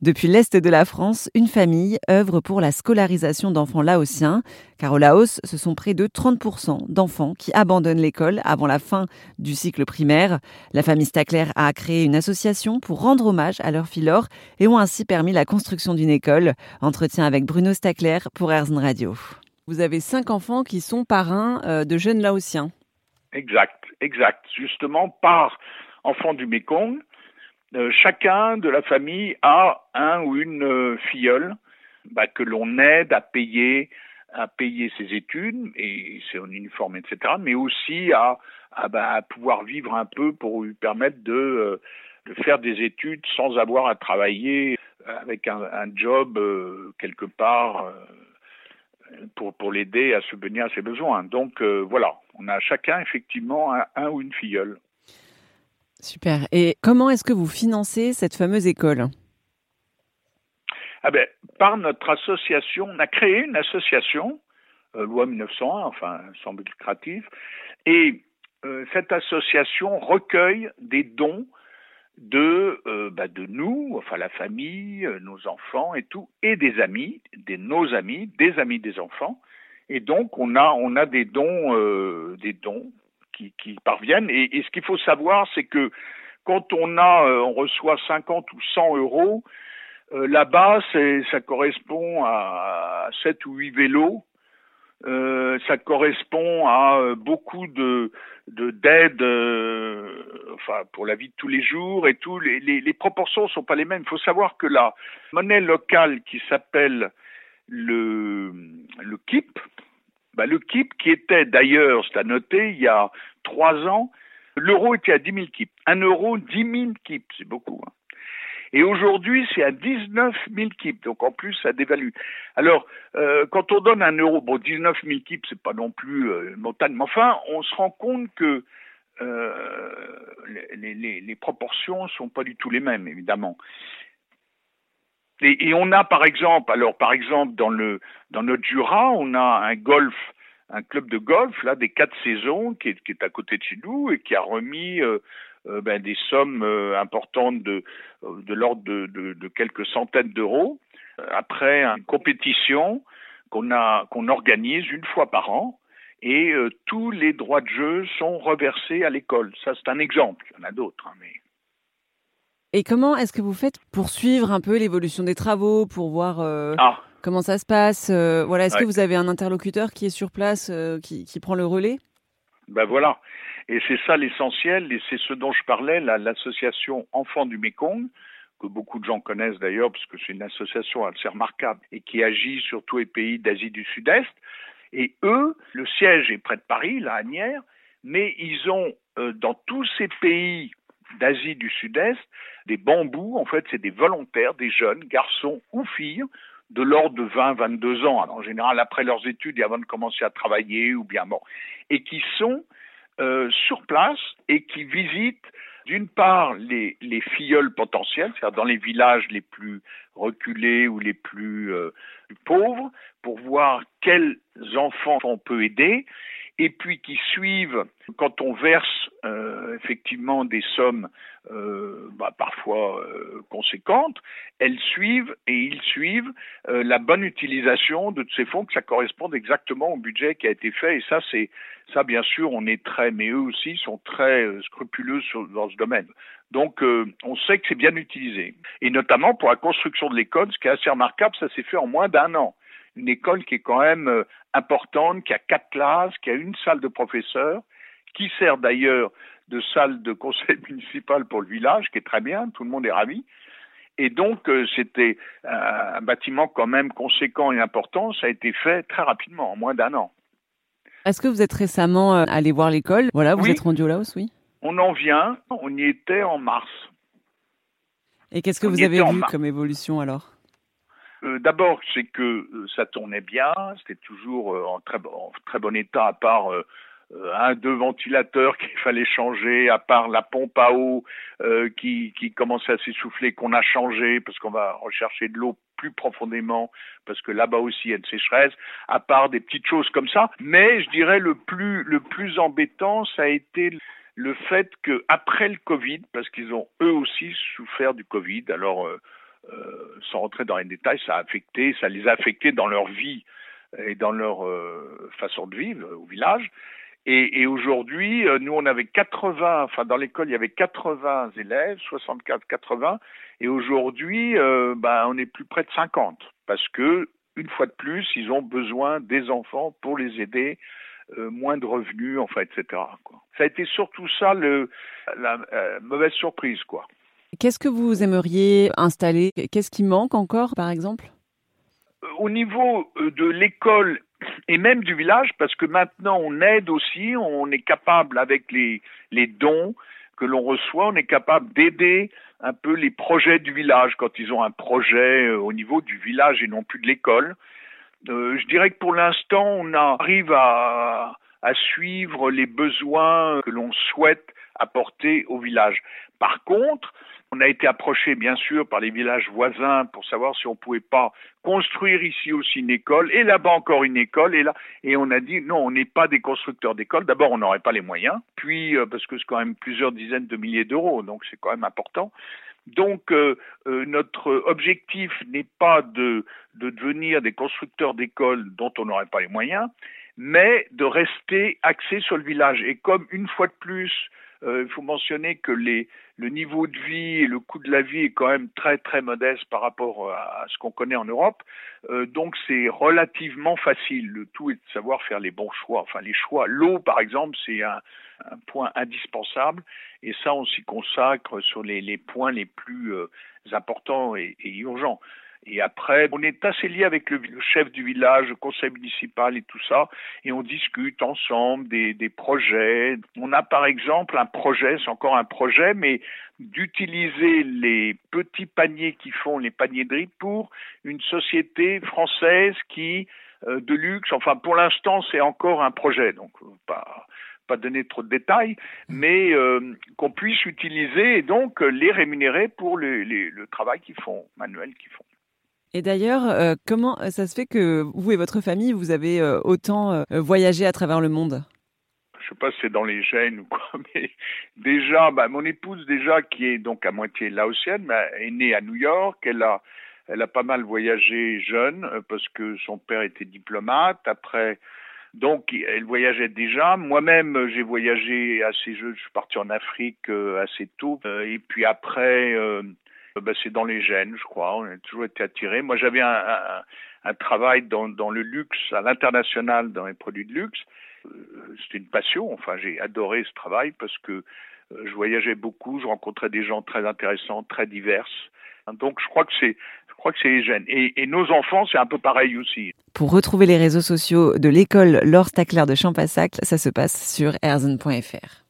Depuis l'Est de la France, une famille œuvre pour la scolarisation d'enfants laotiens, car au Laos, ce sont près de 30% d'enfants qui abandonnent l'école avant la fin du cycle primaire. La famille Stackler a créé une association pour rendre hommage à leur filor et ont ainsi permis la construction d'une école. Entretien avec Bruno Stackler pour Erzn Radio. Vous avez cinq enfants qui sont parrains euh, de jeunes laotiens. Exact, exact. Justement, par enfant du Mékong, euh, chacun de la famille a un ou une euh, filleule bah, que l'on aide à payer à payer ses études et c'est en uniforme etc mais aussi à, bah, à, pouvoir vivre un peu pour lui permettre de, euh, de faire des études sans avoir à travailler avec un, un job quelque part pour, pour l'aider à subvenir à ses besoins. Donc voilà, on a chacun effectivement un ou une filleule. Super. Et comment est-ce que vous financez cette fameuse école? Ah ben, Par notre association, on a créé une association, euh, loi 1901, enfin, sans but lucratif, et euh, cette association recueille des dons de, euh, bah, de nous, enfin la famille, nos enfants et tout, et des amis, des nos amis, des amis des enfants. Et donc on a on a des dons, des dons qui, parviennent. Et, ce qu'il faut savoir, c'est que quand on a, euh, on reçoit 50 ou 100 euros, euh, là-bas, ça correspond à 7 ou 8 vélos. Euh, ça correspond à beaucoup de d'aide enfin pour la vie de tous les jours et tout les, les, les proportions sont pas les mêmes il faut savoir que la monnaie locale qui s'appelle le le KIP bah, le KIP, qui était d'ailleurs, c'est à noter, il y a trois ans, l'euro était à 10 000 KIP. Un euro, 10 000 KIP, c'est beaucoup. Hein. Et aujourd'hui, c'est à 19 000 KIP, donc en plus, ça dévalue. Alors, euh, quand on donne un euro, bon, 19 000 KIP, c'est pas non plus euh, une montagne, mais enfin, on se rend compte que euh, les, les, les, proportions sont pas du tout les mêmes, évidemment. Et, et, on a par exemple, alors par exemple dans le dans notre Jura, on a un golf, un club de golf là des quatre saisons qui est, qui est à côté de chez nous et qui a remis euh, euh, ben, des sommes euh, importantes de de l'ordre de, de, de, quelques centaines d'euros après une compétition qu'on a qu'on organise une fois par an et tous les droits de jeu sont reversés à l'école. Ça c'est un exemple. Il y en a d'autres, hein, mais et comment est-ce que vous faites pour suivre un peu l'évolution des travaux, pour voir euh, ah. comment ça se passe euh, Voilà, est-ce que vous avez un interlocuteur qui est sur place, euh, qui, qui, prend le relais? Ben voilà, et c'est ça l'essentiel, et c'est ce dont je parlais, l'association Enfants du Mékong, que beaucoup de gens connaissent d'ailleurs, parce que c'est une association assez remarquable et qui agit sur tous les pays d'Asie du Sud-Est. Et eux, le siège est près de Paris, la Agnières, mais ils ont dans tous ces pays d'Asie du Sud-Est, des bambous, en fait, c'est des volontaires, des jeunes, garçons ou filles, de l'ordre de 20, 22 ans, en général après leurs études et avant de commencer à travailler ou bien bon, et qui sont euh, sur place et qui visitent d'une part les, les filleuls potentiels, c'est-à-dire dans les villages les plus reculés ou les plus, euh, plus pauvres, pour voir quels enfants on peut aider, et puis qui suivent quand on verse euh, effectivement des sommes euh, bah, parfois euh, conséquentes, elles suivent et ils suivent euh, la bonne utilisation de ces fonds que ça corresponde exactement au budget qui a été fait. Et ça c'est ça bien sûr on est très mais eux aussi sont très euh, scrupuleux sur, dans ce domaine. Donc on sait que c'est bien utilisé. Et notamment pour la construction de l'école, ce qui est assez remarquable, ça s'est fait en moins d'un an une école qui est quand même euh, importante, qui a quatre classes, qui a une salle de professeurs, qui sert d'ailleurs de salle de conseil municipal pour le village, qui est très bien, tout le monde est ravi. Et donc, euh, c'était un bâtiment quand même conséquent et important. Ça a été fait très rapidement, en moins d'un an. Est-ce que vous êtes récemment euh, allé voir l'école? Voilà, vous êtes rendu au Laos, oui On en vient. On y était en mars. Et qu'est-ce que vous avez vu comme évolution alors? Euh, D'abord, c'est que euh, ça tournait bien, c'était toujours euh, en, très, en très bon état, à part euh, un, deux ventilateurs qu'il fallait changer, à part la pompe à eau qui, qui commençait à s'essouffler, qu'on a changé parce qu'on va rechercher de l'eau plus profondément, parce que là-bas aussi il y a une sécheresse, à part des petites choses comme ça. Mais je dirais le plus, le plus embêtant, ça a été le fait que après le Covid, parce qu'ils ont eux aussi souffert du Covid, alors euh, sans rentrer dans les détails, ça a affecté, ça les a affectés dans leur vie et dans leur façon de vivre au village. Et, aujourd'hui, nous, on avait 80, enfin dans l'école, il y avait 80 élèves, 64, 80, et aujourd'hui, ben, on est plus près de 50, parce que une fois de plus, ils ont besoin des enfants pour les aider, euh, moins de revenus, enfin, etc. Ça a été surtout ça la euh, mauvaise surprise, quoi. Qu'est-ce que vous aimeriez installer? Qu'est-ce qui manque encore, par exemple? Euh, Au niveau de l'école et même du village, parce que maintenant on aide aussi, on est capable avec les, les dons que l'on reçoit, on est capable d'aider un peu les projets du village quand ils ont un projet euh, au niveau du village et non plus de l'école. Euh, je dirais que pour l'instant, on arrive à, à suivre les besoins que l'on souhaite apporter au village. Par contre, on a été approché, bien sûr, par les villages voisins pour savoir si on pouvait pas construire ici aussi une école et là-bas encore une école et là et on a dit non, on n'est pas des constructeurs d'écoles. D'abord, on n'aurait pas les moyens, puis euh, parce que c'est quand même plusieurs dizaines de milliers d'euros, donc c'est quand même important. Donc euh, euh, notre objectif n'est pas de, de devenir des constructeurs d'écoles dont on n'aurait pas les moyens, mais de rester axé sur le village. Et comme une fois de plus, euh, il faut mentionner que les, le niveau de vie et le coût de la vie est quand même très très modeste par rapport à, ce qu'on connaît en Europe. Euh, donc c'est relativement facile. Le tout est de savoir faire les bons choix. Enfin les choix. L'eau par exemple c'est un, un, point indispensable et ça on s'y consacre sur les, les, points les plus euh, importants et, et urgents. Et après, on est assez lié avec le, chef du village, le conseil municipal et tout ça, et on discute ensemble des, des projets. On a par exemple un projet, c'est encore un projet, mais d'utiliser les petits paniers qui font les paniers pour une société française qui euh, de luxe. Enfin, pour l'instant, c'est encore un projet, donc euh, pas pas donner trop de détails, mais euh, qu'on puisse utiliser et donc les rémunérer pour le, le travail qu'ils font, manuel qu'ils font. Et d'ailleurs, euh, comment ça se fait que vous et votre famille, vous avez euh, autant euh, voyagé à travers le monde? Je sais pas si c'est dans les gènes ou quoi, mais déjà, bah, mon épouse déjà, qui est donc à moitié laotienne, bah, est née à New York. Elle a, elle a pas mal voyagé jeune parce que son père était diplomate. Après, donc, elle voyageait déjà. Moi-même, j'ai voyagé assez jeune. Je suis parti en Afrique assez tôt. et puis après, euh, ben, c'est dans les gènes, je crois. On a toujours été attirés. Moi, j'avais un, travail dans, le luxe, à l'international, dans les produits de luxe. Euh, c'était une passion. Enfin, j'ai adoré ce travail parce que euh, je voyageais beaucoup, je rencontrais des gens très intéressants, très divers. Donc, je crois que c'est, je crois que c'est les gènes. Et, nos enfants, c'est un peu pareil aussi. Pour retrouver les réseaux sociaux de l'école Laure Stackler de Champassac, ça se passe sur erzen.fr.